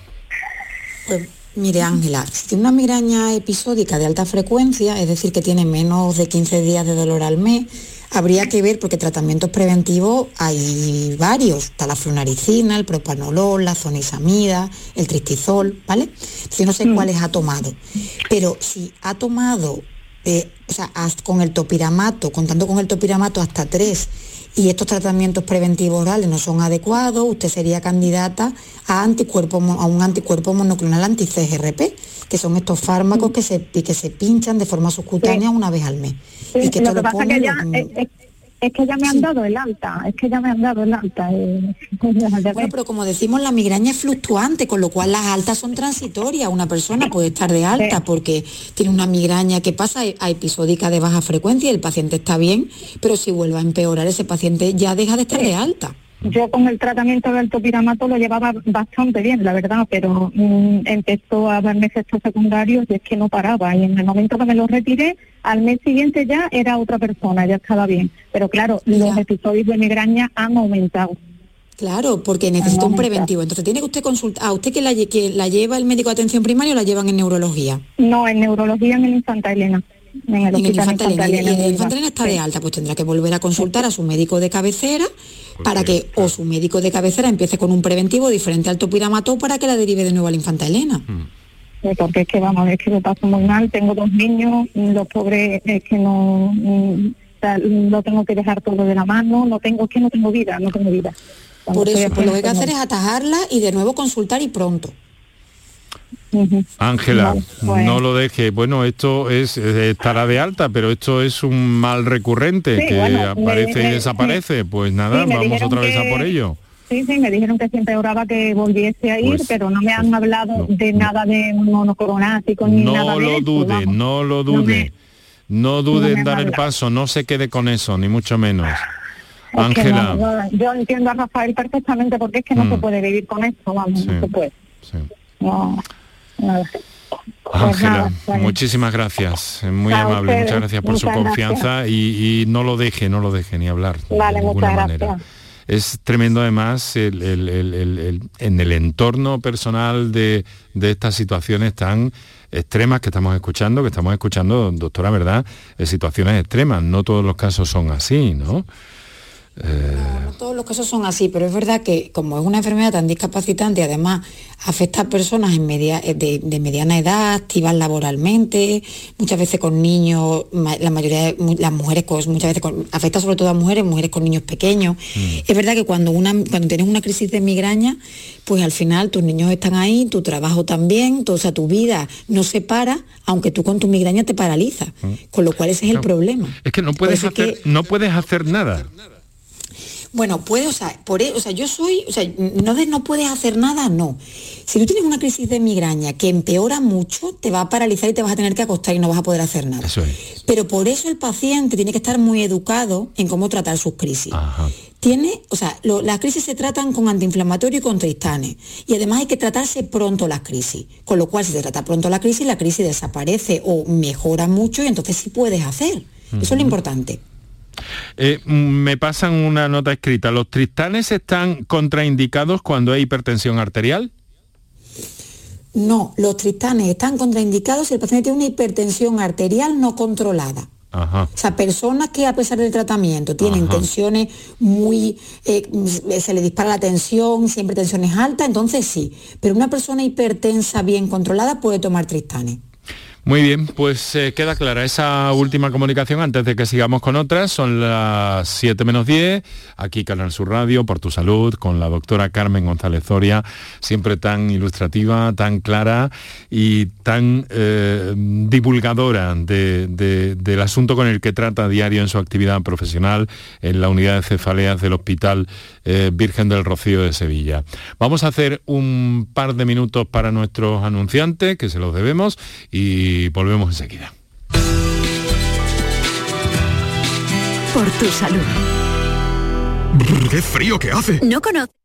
Pues mire Ángela, si tiene una migraña episódica de alta frecuencia, es decir, que tiene menos de 15 días de dolor al mes, habría que ver, porque tratamientos preventivos hay varios, está la flunaricina, el propanolol, la zonisamida, el tristizol, ¿vale? Yo no sé cuáles ha tomado, pero si ha tomado, eh, o sea, con el topiramato, contando con el topiramato hasta tres, y estos tratamientos preventivos orales no son adecuados, usted sería candidata a anticuerpo, a un anticuerpo monoclonal anti-CGRP, que son estos fármacos que se, que se pinchan de forma subcutánea una vez al mes. y que lo que pasa que ya, es, es- que ya me han dado el alta, es que ya me han dado el alta. eh, Bueno, pero como decimos, la migraña es fluctuante, con lo cual las altas son transitorias. Una persona puede estar de alta porque tiene una migraña que pasa a episódica de baja frecuencia y el paciente está bien, pero si vuelve a empeorar, ese paciente ya deja de estar de alta. Yo con el tratamiento del topiramato lo llevaba bastante bien, la verdad, pero mm, empezó a darme efectos secundarios y es que no paraba. Y en el momento que me lo retiré, al mes siguiente ya era otra persona, ya estaba bien. Pero claro, los episodios de migraña han aumentado. Claro, porque necesita un preventivo. Entonces tiene que usted consultar. ¿A usted que la, que la lleva el médico de atención primaria o la llevan en neurología? No, en neurología en el Infanta Elena. En el En el Elena. Y- el en Infanta Elena está de alta, pues tendrá que volver a consultar a su médico de cabecera para que o su médico de cabecera empiece con un preventivo diferente al topiramato para que la derive de nuevo a la Infanta Elena. Sí, porque es que vamos, es que lo paso muy mal, tengo dos niños, los pobres es que no, mm, lo tengo que dejar todo de la mano, no tengo, es que no tengo vida, no tengo vida. Cuando Por eso, pues lo que hay que haciendo- hacer es atajarla y de nuevo consultar y pronto. Ángela, Vale, pues- no lo deje. Bueno, esto es eh, estará de alta, pero esto es un mal recurrente Sí, que bueno, aparece me- y me- desaparece. Pues nada, Sí, vamos otra vez a por ello. Sí, sí, me dijeron que siempre oraba que volviese a ir, Pues- pero no me han hablado de nada de monocronático ni nada No de lo dude, vamos. no lo dude. No dude no me en han dar el paso, no se quede con eso, ni mucho menos. Ángela, no, no, yo entiendo a Rafael perfectamente porque es que no Mm. se puede vivir con esto, vamos, Sí, no se puede. sí. No, nada. Pues Ángela, muchísimas gracias, eh, muy A amable, ustedes, muchas gracias por su confianza y, y no lo deje, no lo deje ni hablar. de Vale, muchas manera. es tremendo además en el entorno personal de, de estas situaciones tan extremas que estamos escuchando, que estamos escuchando, doctora, ¿verdad? situaciones extremas. No todos los casos son así, ¿no? No, todos los casos son así, pero es verdad que como es una enfermedad tan discapacitante además afecta a personas en media, eh, de, mediana edad, activas laboralmente, muchas veces con niños, la mayoría de las mujeres muchas veces afecta sobre todo a mujeres, mujeres con niños pequeños. Mm. Es verdad que cuando, una, cuando tienes una crisis de migraña, pues al final tus niños están ahí, tu trabajo también, o sea, tu vida no se para, aunque tú con tu migraña te paralizas. Mm. Con lo cual ese es el problema. Es que no puedes, hacer, no puedes hacer nada. Bueno, puede, o sea, por, e, o sea, yo soy, o sea, no de no puedes hacer nada, no. Si tú tienes una crisis de migraña que empeora mucho, te va a paralizar y te vas a tener que acostar y no vas a poder hacer nada. Eso es. Pero por eso el paciente tiene que estar muy educado en cómo tratar sus crisis. Tiene, o sea, las crisis se tratan con antiinflamatorio y con tristanes. Y además hay que tratarse pronto las crisis. Con lo cual, si se trata pronto la crisis, la crisis desaparece o mejora mucho y entonces sí puedes hacer. Eso es lo importante. Eh, me pasan una nota escrita. ¿Los tristanes están contraindicados cuando hay hipertensión arterial? No, los tristanes están contraindicados si el paciente tiene una hipertensión arterial no controlada. O sea, personas que a pesar del tratamiento tienen tensiones muy, eh, se le dispara la tensión, siempre tensiones altas, entonces sí. Pero una persona hipertensa bien controlada puede tomar tristanes. Muy bien, pues eh, queda clara esa última comunicación antes de que sigamos con otras. Son las 7 menos 10, aquí Canal Sur Radio, por tu salud, con la doctora Carmen González Zoria, siempre tan ilustrativa, tan clara y tan eh, divulgadora del asunto con el que trata a diario en su actividad profesional en la unidad de cefaleas del Hospital eh, Virgen del Rocío de Sevilla. Vamos a hacer un par de minutos para nuestros anunciantes, que se los debemos, y y volvemos enseguida. Por tu salud. ¡Qué frío que hace! No conozco.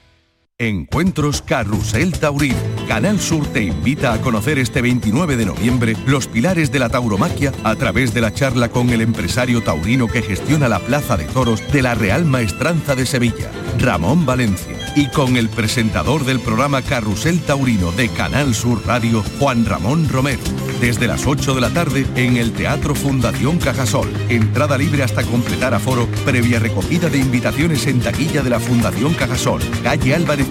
Encuentros Carrusel Taurín. Canal Sur te invita a conocer este 29 de noviembre los pilares de la tauromaquia a través de la charla con el empresario taurino que gestiona la Plaza de Toros de la Real Maestranza de Sevilla, Ramón Valencia, y con el presentador del programa Carrusel Taurino de Canal Sur Radio, Juan Ramón Romero, desde las 8 de la tarde en el Teatro Fundación Cajasol. Entrada libre hasta completar aforo, previa recogida de invitaciones en taquilla de la Fundación Cajasol, calle Álvarez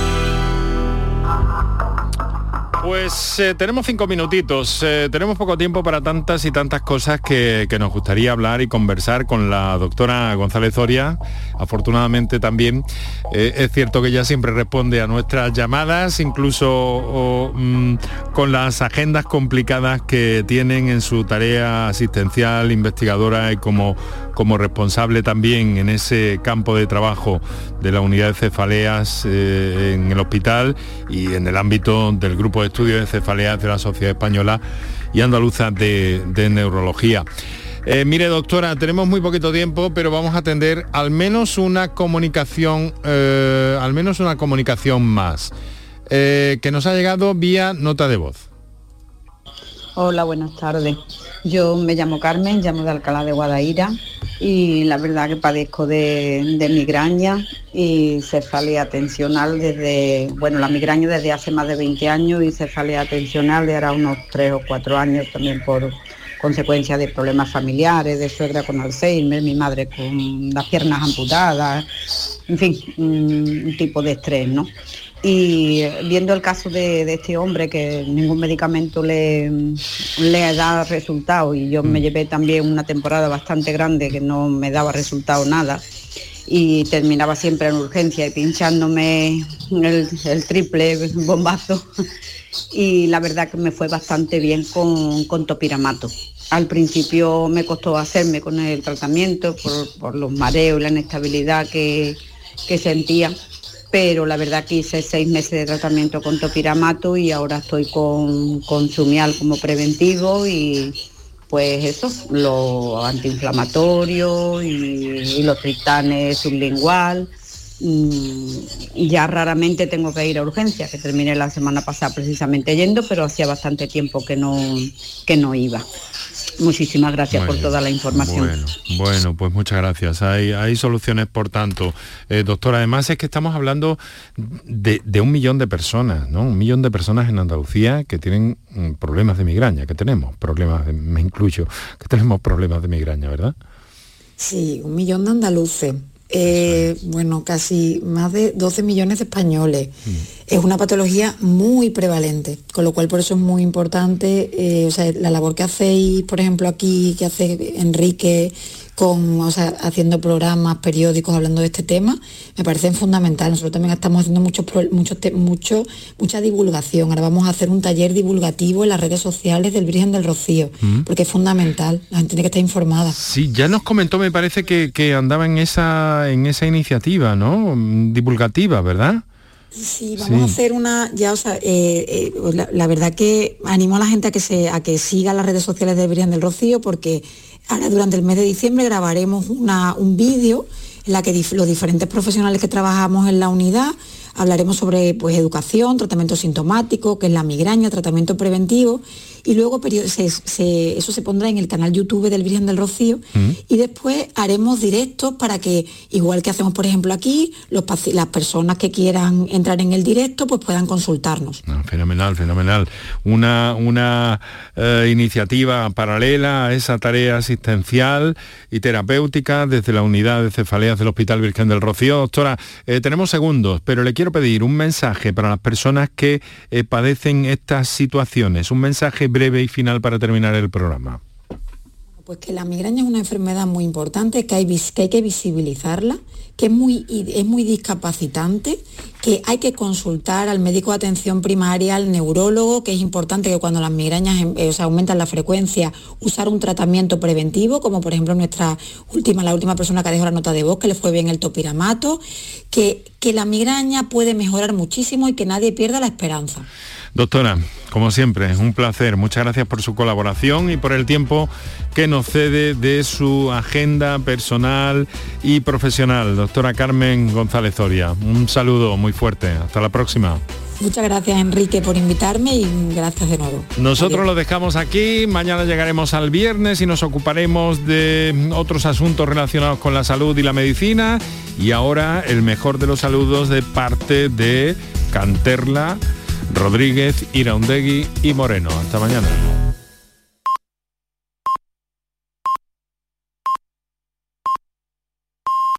Pues eh, tenemos cinco minutitos, eh, tenemos poco tiempo para tantas y tantas cosas que, nos gustaría hablar y conversar con la doctora González Zoria. Afortunadamente también eh, es cierto que ella siempre responde a nuestras llamadas, incluso mm, con las agendas complicadas que tienen en su tarea asistencial, investigadora y como, como responsable también en ese campo de trabajo de la unidad de cefaleas en el hospital y en el ámbito del grupo de estudios de cefaleas de la Sociedad Española y Andaluza de, Neurología. Eh, mire, doctora, tenemos muy poquito tiempo, pero vamos a atender al menos una comunicación, eh, al menos una comunicación más, eh, que nos ha llegado vía nota de voz. Hola, buenas tardes. Yo me llamo Carmen, llamo de Alcalá de Guadaira y la verdad que padezco de, migraña y cefalea tensional desde, bueno, la migraña desde hace más de 20 años y cefalea tensional de ahora unos 3 o 4 años también por consecuencia de problemas familiares, de suegra con Alzheimer, mi madre con las piernas amputadas, en fin, un tipo de estrés, ¿no? Y viendo el caso de, de, este hombre que ningún medicamento le, le da resultado y yo me llevé también una temporada bastante grande que no me daba resultado nada y terminaba siempre en urgencia y pinchándome el, el triple bombazo y la verdad que me fue bastante bien con, con topiramato. Al principio me costó hacerme con el tratamiento por, por los mareos y la inestabilidad que, que sentía pero la verdad que hice seis meses de tratamiento con topiramato y ahora estoy con, con Sumial como preventivo y pues eso, lo antiinflamatorio y, los tritanes sublingual. Mm, ya raramente tengo que ir a urgencia, que terminé la semana pasada precisamente yendo, pero hacía bastante tiempo que no, que no iba. Muchísimas gracias Muy por toda la información. Bueno, bueno, pues muchas gracias. Hay, hay soluciones, por tanto. Eh, doctora, además es que estamos hablando de, de, un millón de personas, ¿no? Un millón de personas en Andalucía que tienen mm, problemas de migraña, que tenemos problemas, de, me incluyo, que tenemos problemas de migraña, ¿verdad? Sí, un millón de andaluces. Eh, bueno, casi más de 12 millones de españoles. Mm. Es una patología muy prevalente, con lo cual por eso es muy importante, eh, o sea, la labor que hacéis, por ejemplo, aquí, que hace Enrique, con, o sea, haciendo programas, periódicos, hablando de este tema, me parece fundamental. Nosotros también estamos haciendo mucho, mucho, mucho, mucha divulgación. Ahora vamos a hacer un taller divulgativo en las redes sociales del Virgen del Rocío, mm. porque es fundamental, la gente tiene que estar informada. Sí, ya nos comentó, me parece que, que andaba en esa, en esa iniciativa, ¿no? Divulgativa, ¿verdad? Sí, vamos sí. a hacer una, ya, o sea, eh, eh, la, la, verdad que animo a la gente a que se, a que siga las redes sociales de Virgen del Rocío porque ahora durante el mes de diciembre grabaremos una, un vídeo en la que dif los diferentes profesionales que trabajamos en la unidad hablaremos sobre pues educación, tratamiento sintomático, que es la migraña, tratamiento preventivo y luego eso se pondrá en el canal YouTube del Virgen del Rocío mm. y después haremos directos para que, igual que hacemos por ejemplo aquí, las personas que quieran entrar en el directo pues puedan consultarnos. Ah, fenomenal, fenomenal. Una, una eh, iniciativa paralela a esa tarea asistencial y terapéutica desde la unidad de cefaleas del Hospital Virgen del Rocío. Doctora, eh, tenemos segundos, pero le quiero pedir un mensaje para las personas que eh, padecen estas situaciones, un mensaje breve y final para terminar el programa. Pues que la migraña es una enfermedad muy importante, que hay, que, que visibilizarla, que es muy, es muy discapacitante, que hay que consultar al médico de atención primaria, al neurólogo, que es importante que cuando las migrañas em, eh, aumentan la frecuencia, usar un tratamiento preventivo, como por ejemplo nuestra última, la última persona que dejó la nota de voz, que le fue bien el topiramato, que, que la migraña puede mejorar muchísimo y que nadie pierda la esperanza. Doctora, como siempre, un placer. Muchas gracias por su colaboración y por el tiempo que nos cede de su agenda personal y profesional. Doctora Carmen González Zoria, un saludo muy fuerte. Hasta la próxima. Muchas gracias Enrique por invitarme y gracias de nuevo. Nosotros lo dejamos aquí, mañana llegaremos al viernes y nos ocuparemos de otros asuntos relacionados con la salud y la medicina. Y ahora el mejor de los saludos de parte de Canterla Rodríguez, Iraundegui y Moreno. Hasta mañana.